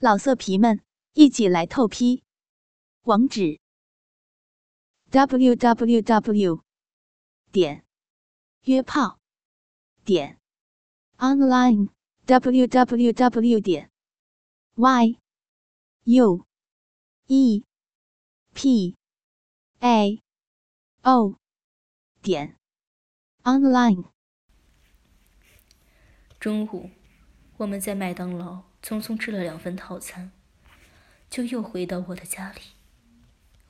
老色皮们，一起来透批！网址：w w w 点约炮点 online w w w 点 y u e p a o 点 online。中午，我们在麦当劳匆匆吃了两份套餐，就又回到我的家里。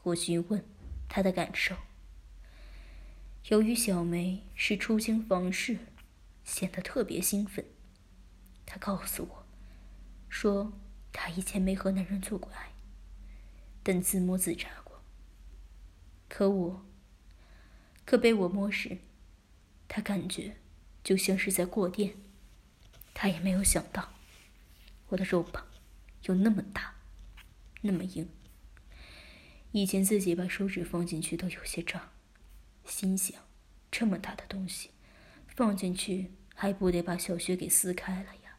我询问他的感受。由于小梅是初经房事，显得特别兴奋。她告诉我，说她以前没和男人做过爱，但自摸自查过。可我，可被我摸时，她感觉就像是在过电。她也没有想到，我的肉棒有那么大，那么硬。以前自己把手指放进去都有些胀。心想，这么大的东西放进去，还不得把小穴给撕开了呀？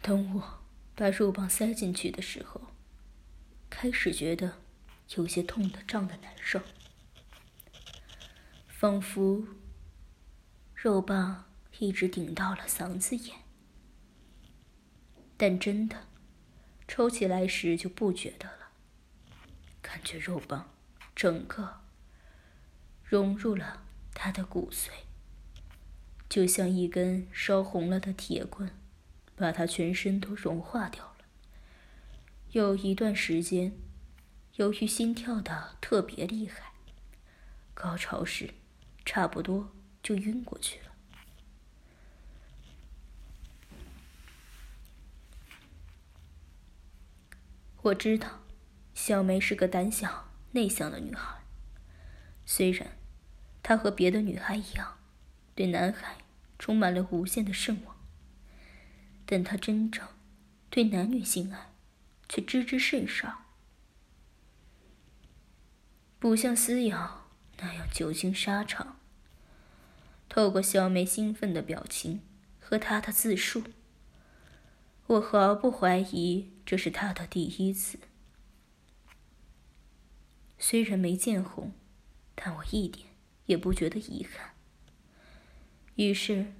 等我把肉棒塞进去的时候，开始觉得有些痛的、胀的难受，仿佛肉棒一直顶到了嗓子眼。但真的抽起来时就不觉得了。感觉肉棒整个融入了他的骨髓，就像一根烧红了的铁棍，把他全身都融化掉了。有一段时间，由于心跳的特别厉害，高潮时差不多就晕过去了。我知道。小梅是个胆小内向的女孩，虽然她和别的女孩一样，对男孩充满了无限的圣望，但她真正对男女性爱却知之甚少，不像思瑶那样久经沙场。透过小梅兴奋的表情和她的自述，我毫不怀疑这是他的第一次。虽然没见红，但我一点也不觉得遗憾。于是，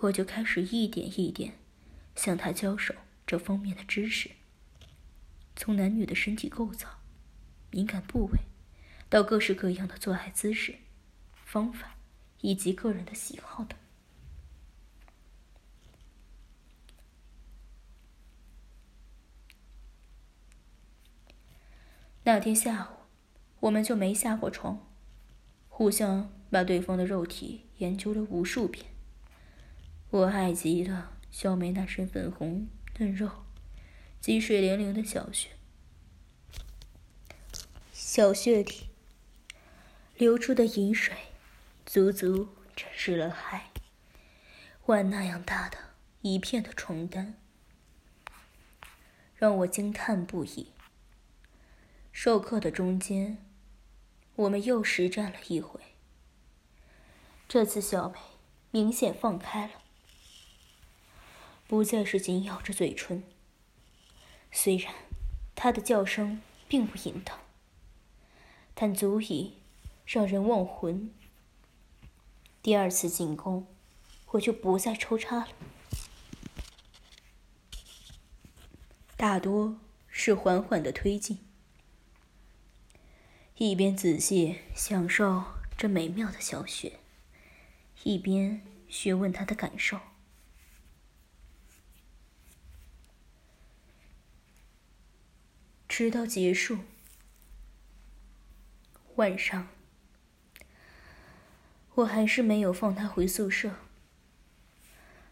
我就开始一点一点向他教授这方面的知识，从男女的身体构造、敏感部位，到各式各样的做爱姿势、方法以及个人的喜好等。那天下午。我们就没下过床，互相把对方的肉体研究了无数遍。我爱极了小梅那身粉红嫩肉及水灵灵的小穴，小穴里流出的饮水，足足沾湿了海碗那样大的一片的床单，让我惊叹不已。授课的中间。我们又实战了一回。这次小梅明显放开了，不再是紧咬着嘴唇。虽然她的叫声并不淫荡，但足以让人忘魂。第二次进攻，我就不再抽插了，大多是缓缓的推进。一边仔细享受这美妙的小雪，一边询问他的感受。直到结束，晚上，我还是没有放他回宿舍，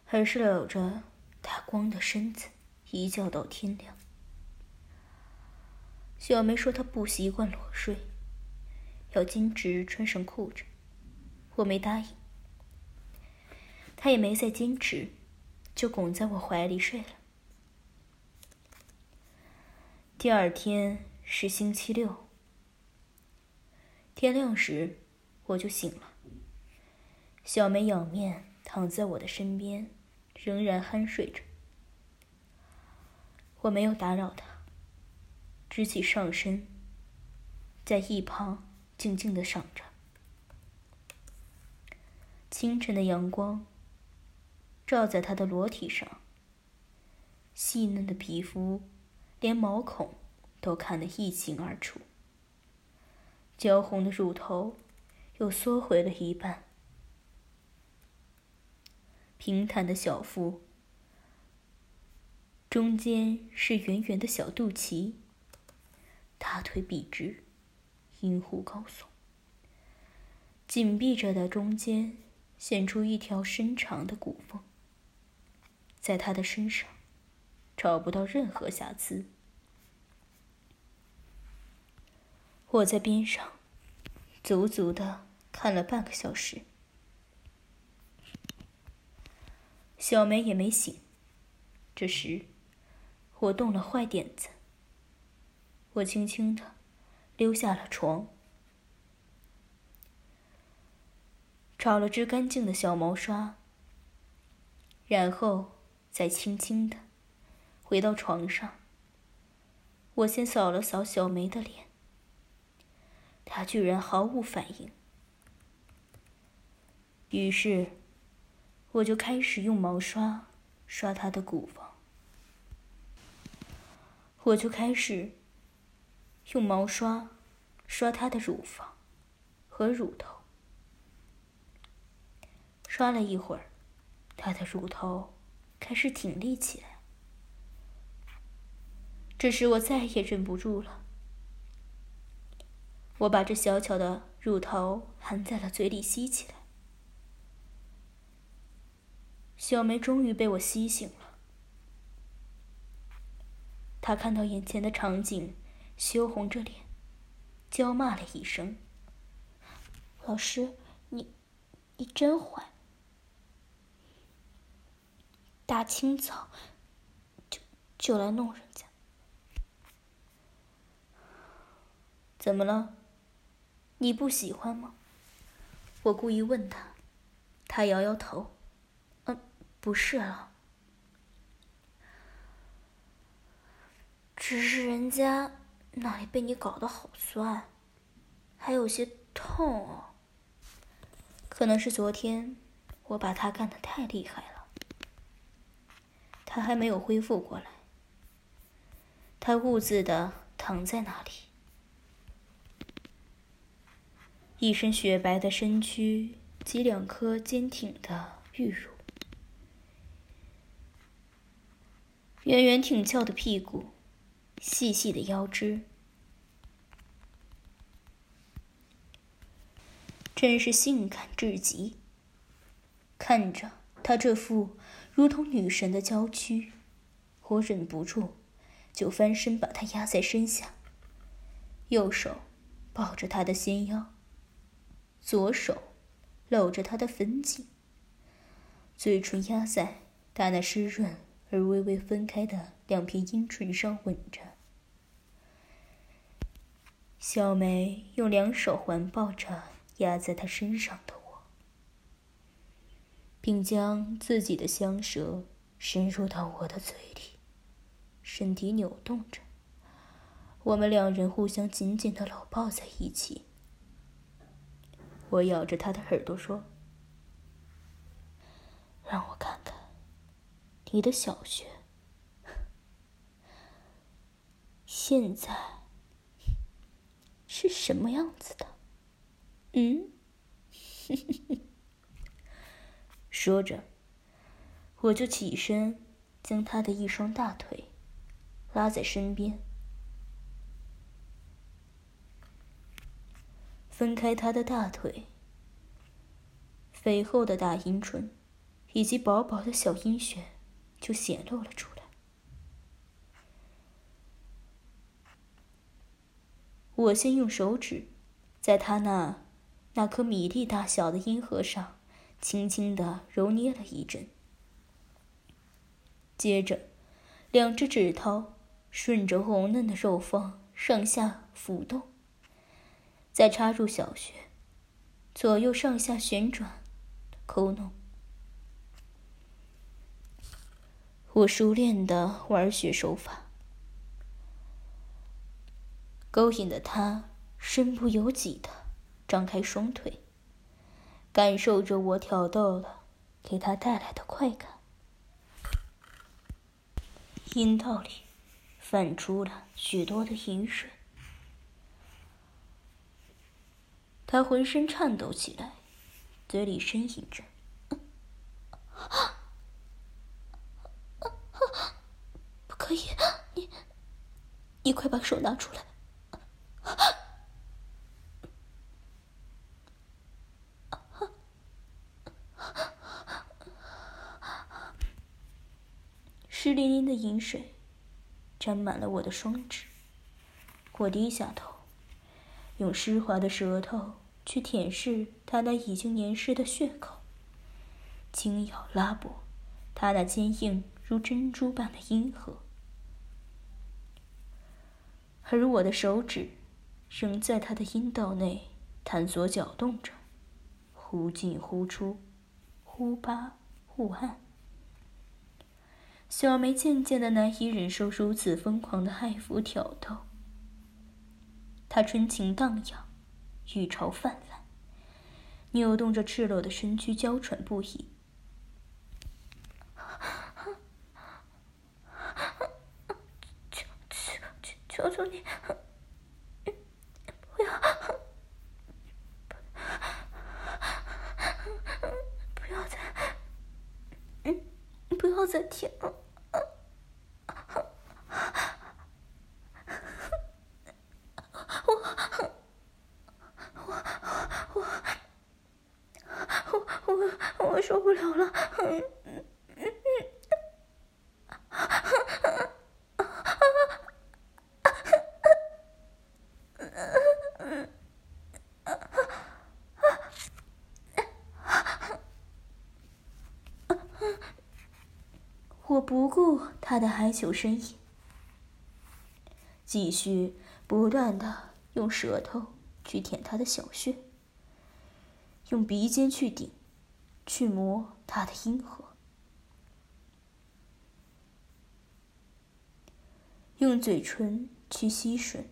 还是搂着他光的身子一觉到天亮。小梅说她不习惯裸睡。要径直穿上裤子，我没答应。他也没再坚持，就拱在我怀里睡了。第二天是星期六，天亮时我就醒了。小梅仰面躺在我的身边，仍然酣睡着。我没有打扰他，直起上身，在一旁静静的赏着。清晨的阳光照在他的裸体上，细嫩的皮肤，连毛孔都看得一清二楚。焦红的乳头又缩回了一半，平坦的小腹。中间是圆圆的小肚脐，大腿笔直，阴户高耸，紧闭着的中间显出一条深长的骨缝，在他的身上找不到任何瑕疵。我在边上足足的看了半个小时，小梅也没醒。这时。我动了坏点子，我轻轻的溜下了床，找了只干净的小毛刷，然后再轻轻的回到床上。我先扫了扫小梅的脸，她居然毫无反应。于是，我就开始用毛刷刷她的骨房。我就开始用毛刷刷她的乳房和乳头，刷了一会儿，她的乳头开始挺立起来。这时我再也忍不住了，我把这小巧的乳头含在了嘴里吸起来。小梅终于被我吸醒了。他看到眼前的场景，羞红着脸，娇骂了一声：“老师，你，你真坏！大清早就就来弄人家，怎么了？你不喜欢吗？”我故意问他，他摇摇头：“嗯，不是了。”只是人家那里被你搞得好酸，还有些痛哦。可能是昨天我把他干的太厉害了，他还没有恢复过来。他兀自的躺在那里，一身雪白的身躯及两颗坚挺的玉乳，圆圆挺翘的屁股。细细的腰肢，真是性感至极。看着她这副如同女神的娇躯，我忍不住就翻身把她压在身下，右手抱着她的纤腰，左手搂着她的粉颈，嘴唇压在她那湿润而微微分开的两片阴唇上吻着。小梅用两手环抱着压在她身上的我，并将自己的香舌伸入到我的嘴里，身体扭动着。我们两人互相紧紧的搂抱在一起。我咬着她的耳朵说：“让我看看你的小穴，现在。”是什么样子的？嗯，说着，我就起身，将他的一双大腿拉在身边，分开他的大腿，肥厚的大阴唇以及薄薄的小阴穴就显露了出来。我先用手指，在他那那颗米粒大小的阴核上，轻轻的揉捏了一阵。接着，两只指头顺着红嫩的肉缝上下浮动，再插入小穴，左右上下旋转，抠弄。我熟练的玩学手法，勾引的他身不由己的张开双腿，感受着我挑逗了给他带来的快感，阴道里泛出了许多的饮水，他浑身颤抖起来，嘴里呻吟着。不可以，你，你快把手拿出来。湿淋淋的饮水沾满了我的双指，我低下头，用湿滑的舌头去舔舐他那已经黏湿的血口，轻咬拉拨他那坚硬如珍珠般的阴核。而我的手指仍在他的阴道内探索搅动着，忽进忽出，忽扒忽按。小梅渐渐的难以忍受如此疯狂的爱抚挑逗，她春情荡漾，欲潮泛滥，扭动着赤裸的身躯，娇喘不已。求求你，不要，不要再，嗯，不要再舔了，我，我，我，我，我，我受不了了，嗯。我不顾他的哀求呻吟，继续不断的用舌头去舔他的小穴，用鼻尖去顶、去磨他的阴核，用嘴唇去吸吮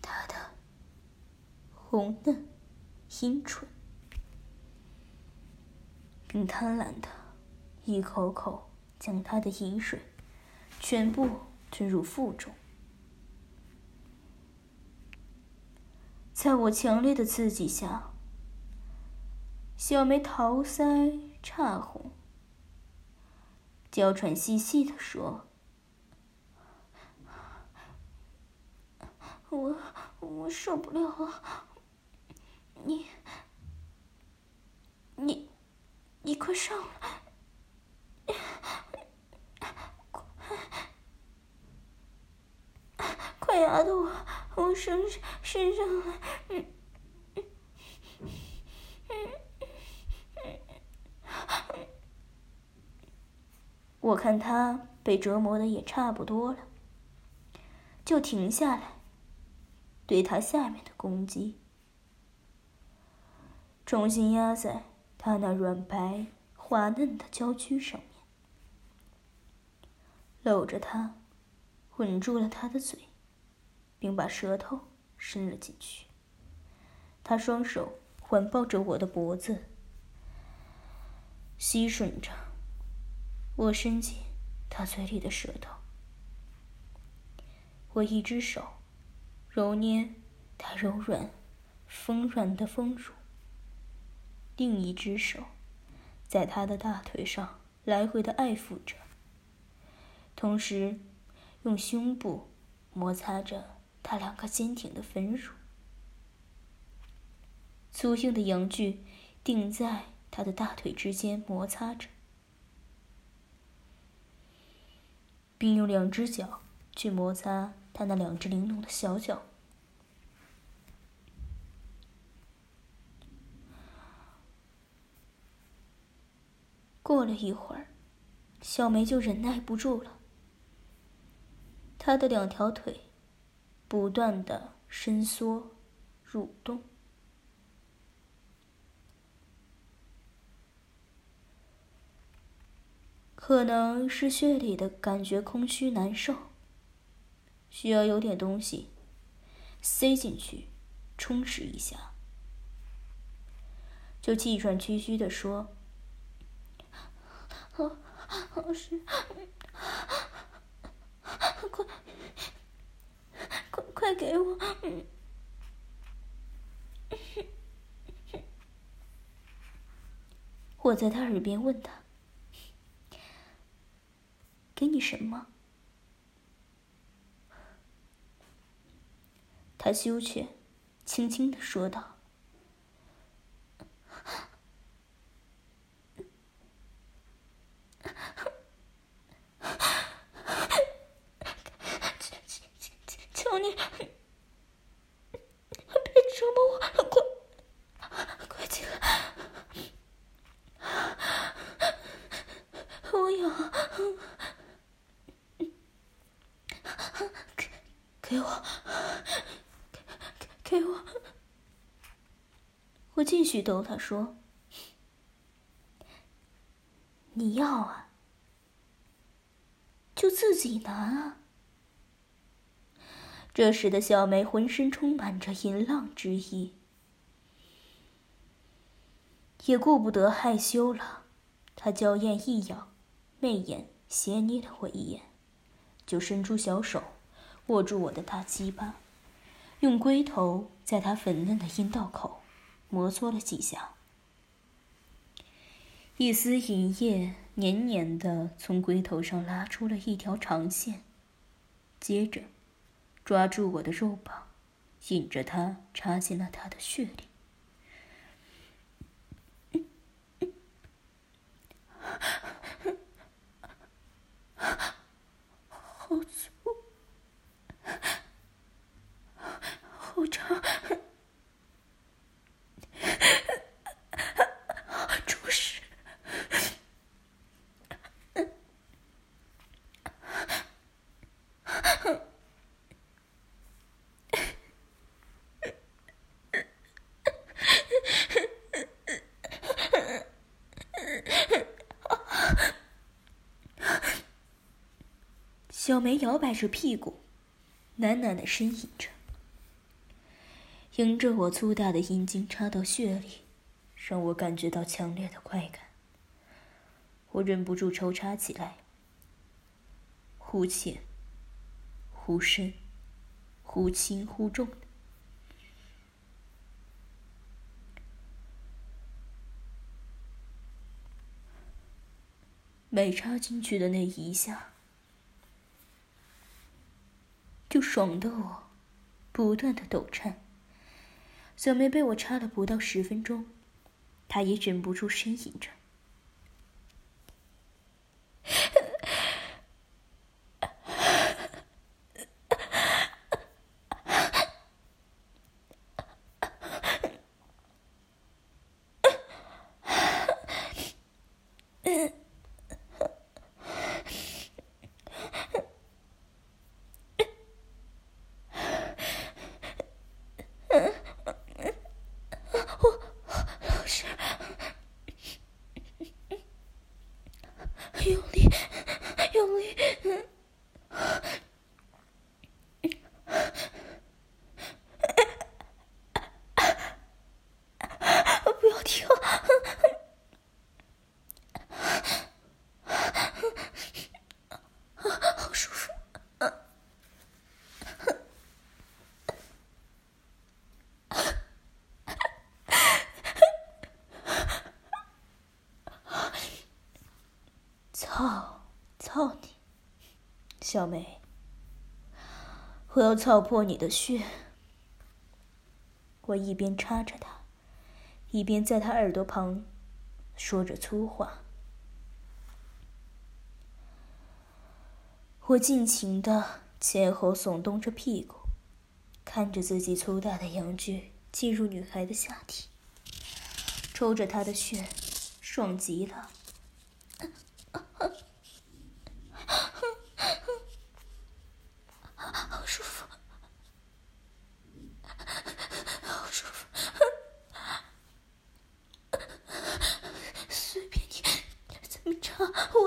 他的红嫩阴唇，并贪婪的一口口。将他的饮水全部吞入腹中，在我强烈的刺激下，小梅桃腮岔红，娇喘细细的说：“我我受不了了，你你你快上来！”压到我我身身上来！嗯嗯嗯我看他被折磨的也差不多了，就停下来，对他下面的攻击，重新压在他那软白滑嫩的娇躯上面，搂着他，吻住了他的嘴。并把舌头伸了进去。他双手环抱着我的脖子，吸吮着我伸进他嘴里的舌头。我一只手揉捏他柔软、丰软的丰乳，另一只手在他的大腿上来回的爱抚着，同时用胸部摩擦着。他两个坚挺的粉乳，粗硬的阳具顶在他的大腿之间摩擦着，并用两只脚去摩擦他那两只玲珑的小脚。过了一会儿，小梅就忍耐不住了，她的两条腿。不断的伸缩、蠕动，可能是血里的感觉空虚难受，需要有点东西塞进去充实一下，就气喘吁吁的说：“老师，快快给我！”我在他耳边问他。给你什么？他羞怯，轻轻的说道：“求求求你，别折磨我，快快进来，我有。”给我，给给我！我继续逗他说：“你要啊，就自己拿啊。”这时的小梅浑身充满着淫浪之意，也顾不得害羞了。她娇艳一咬，媚眼斜睨了我一眼，就伸出小手。握住我的大鸡巴，用龟头在她粉嫩的阴道口摩搓了几下，一丝银液黏黏的从龟头上拉出了一条长线，接着抓住我的肉棒，引着它插进了他的血里。摇摆着屁股，喃喃的呻吟着，迎着我粗大的阴茎插到血里，让我感觉到强烈的快感。我忍不住抽插起来，忽浅，忽深，忽轻忽重的。每插进去的那一下。就爽的我，不断的抖颤。小梅被我插了不到十分钟，她也忍不住呻吟着。小梅，我要操破你的血！我一边插着他，一边在他耳朵旁说着粗话。我尽情的前后耸动着屁股，看着自己粗大的阳具进入女孩的下体，抽着她的血，爽极了。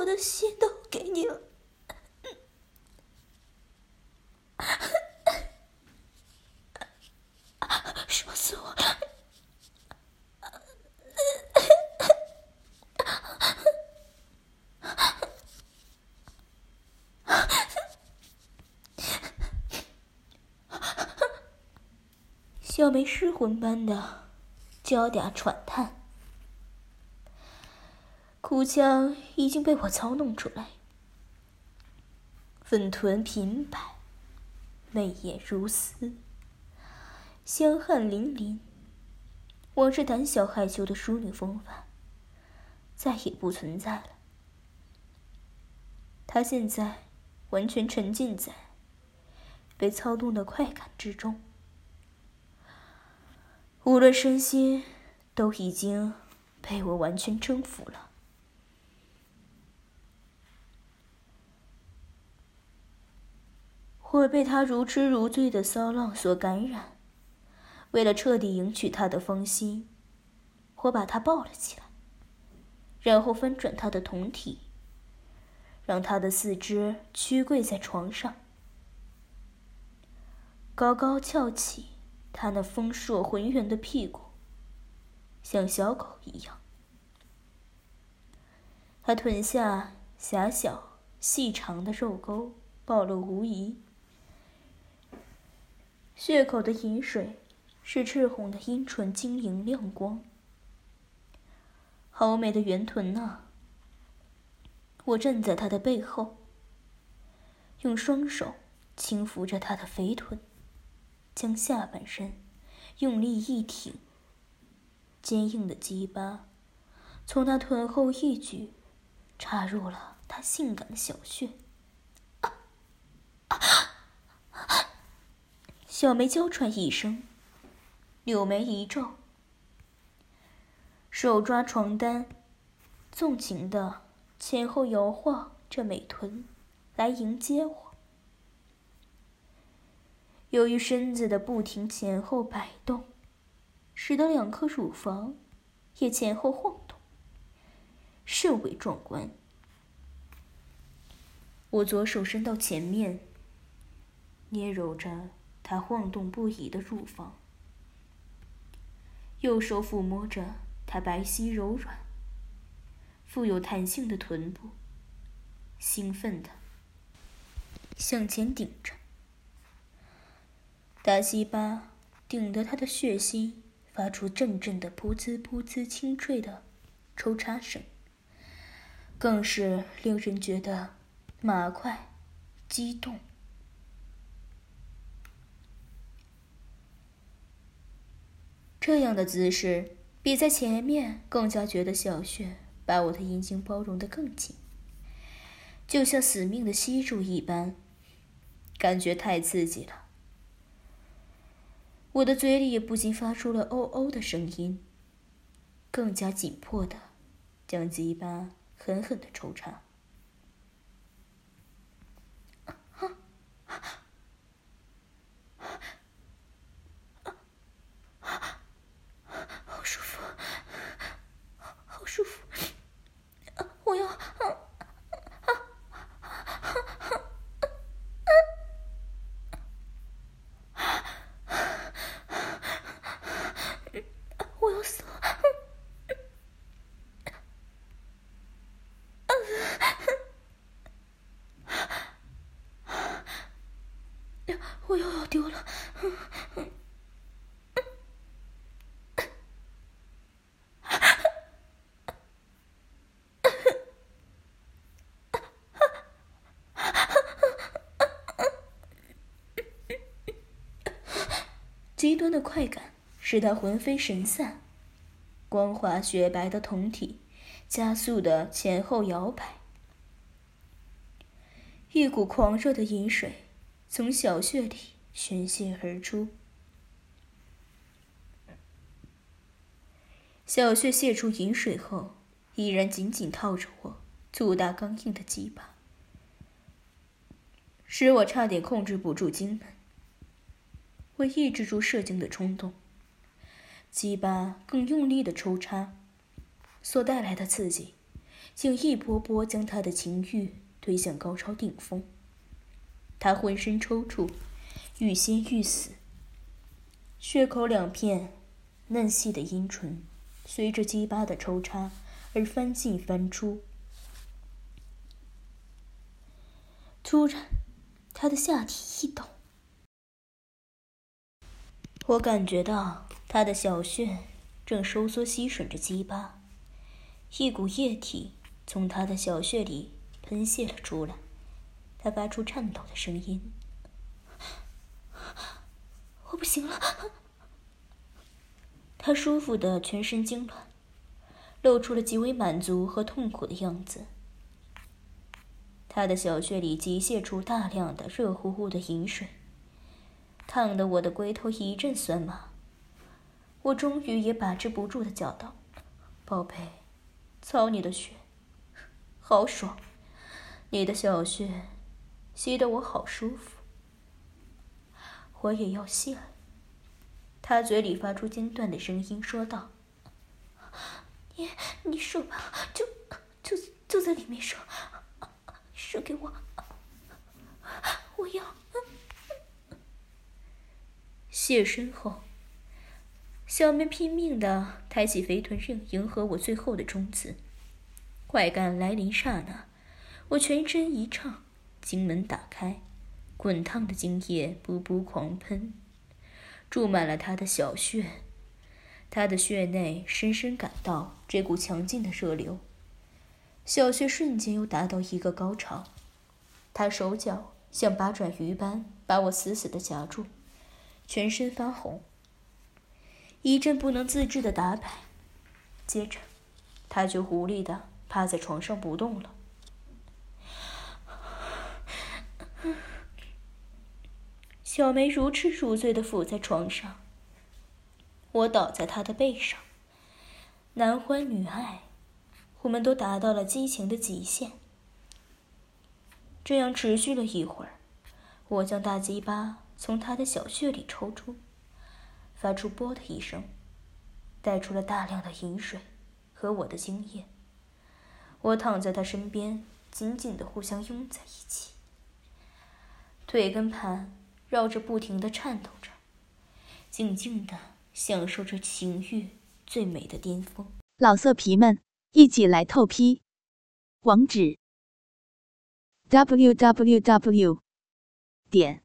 的心都给你了。说死我！没失魂般的娇嗲喘叹，哭腔已经被我操弄出来，粉臀平摆，媚眼如丝。香汗淋漓，往日胆小害羞的淑女风范再也不存在了。她现在完全沉浸在被操纵的快感之中，无论身心都已经被我完全征服了。我被他如痴如醉的骚浪所感染。为了彻底赢取他的芳心，我把他抱了起来，然后翻转他的酮体，让他的四肢屈跪在床上，高高翘起他那丰硕浑圆的屁股，像小狗一样。他臀下狭小细长的肉沟暴露无遗，血口的饮水。是赤红的阴唇，晶莹亮光，好美的圆臀呐！我站在他的背后，用双手轻抚着他的肥臀，将下半身用力一挺，坚硬的鸡巴从他臀后一举插入了他性感的小穴，小梅娇喘一声。柳眉一皱，手抓床单，纵情的前后摇晃着美臀，来迎接我。由于身子的不停前后摆动，使得两颗乳房也前后晃动，甚为壮观。我左手伸到前面，捏揉着他晃动不已的乳房。右手抚摸着她白皙柔软、富有弹性的臀部，兴奋的向前顶着，大鸡巴顶得他的血腥发出阵阵的噗呲噗呲清脆的抽插声，更是令人觉得麻快、激动。这样的姿势比在前面更加觉得小穴把我的阴茎包容得更紧，就像死命的吸住一般，感觉太刺激了。我的嘴里也不禁发出了“哦哦”的声音，更加紧迫的将鸡巴狠狠的抽插。极端的快感使他魂飞神散，光滑雪白的酮体加速的前后摇摆，一股狂热的饮水从小穴里宣泄而出。小穴泄出饮水后，依然紧紧套着我粗大刚硬的鸡巴，使我差点控制不住精门。为抑制住射精的冲动，鸡巴更用力的抽插，所带来的刺激，竟一波波将他的情欲推向高潮顶峰。他浑身抽搐，欲仙欲死，血口两片嫩细的阴唇随着鸡巴的抽插而翻进翻出。突然，他的下体一抖，我感觉到他的小穴正收缩吸吮着鸡巴，一股液体从他的小穴里喷泄了出来。他发出颤抖的声音：“我不行了。”他舒服的全身痉挛，露出了极为满足和痛苦的样子。他的小穴里急泄出大量的热乎乎的饮水，烫得我的龟头一阵酸麻。我终于也把持不住的叫道：“宝贝，操你的血，好爽！你的小穴吸得我好舒服，我也要泄了。”他嘴里发出间断的声音说道：“你你说吧，就就就在里面说。”射给我，我要。谢身后，小妹拼命的抬起肥臀硬迎合我最后的冲刺。快感来临刹那，我全身一畅，经门打开，滚烫的精液噗噗狂喷，注满了他的小穴。他的穴内深深感到这股强劲的热流。小穴瞬间又达到一个高潮，他手脚像八爪鱼般把我死死的夹住，全身发红，一阵不能自制的打摆，接着他就无力的趴在床上不动了。小梅如痴如醉的伏在床上，我倒在她的背上，男欢女爱。我们都达到了激情的极限。这样持续了一会儿，我将大鸡巴从他的小穴里抽出，发出“啵”的一声，带出了大量的饮水和我的精液。我躺在他身边，紧紧的互相拥在一起，腿跟盘绕着不停的颤抖着，静静的享受着情欲最美的巅峰。老色皮们。一起来透批，网址：w w w 点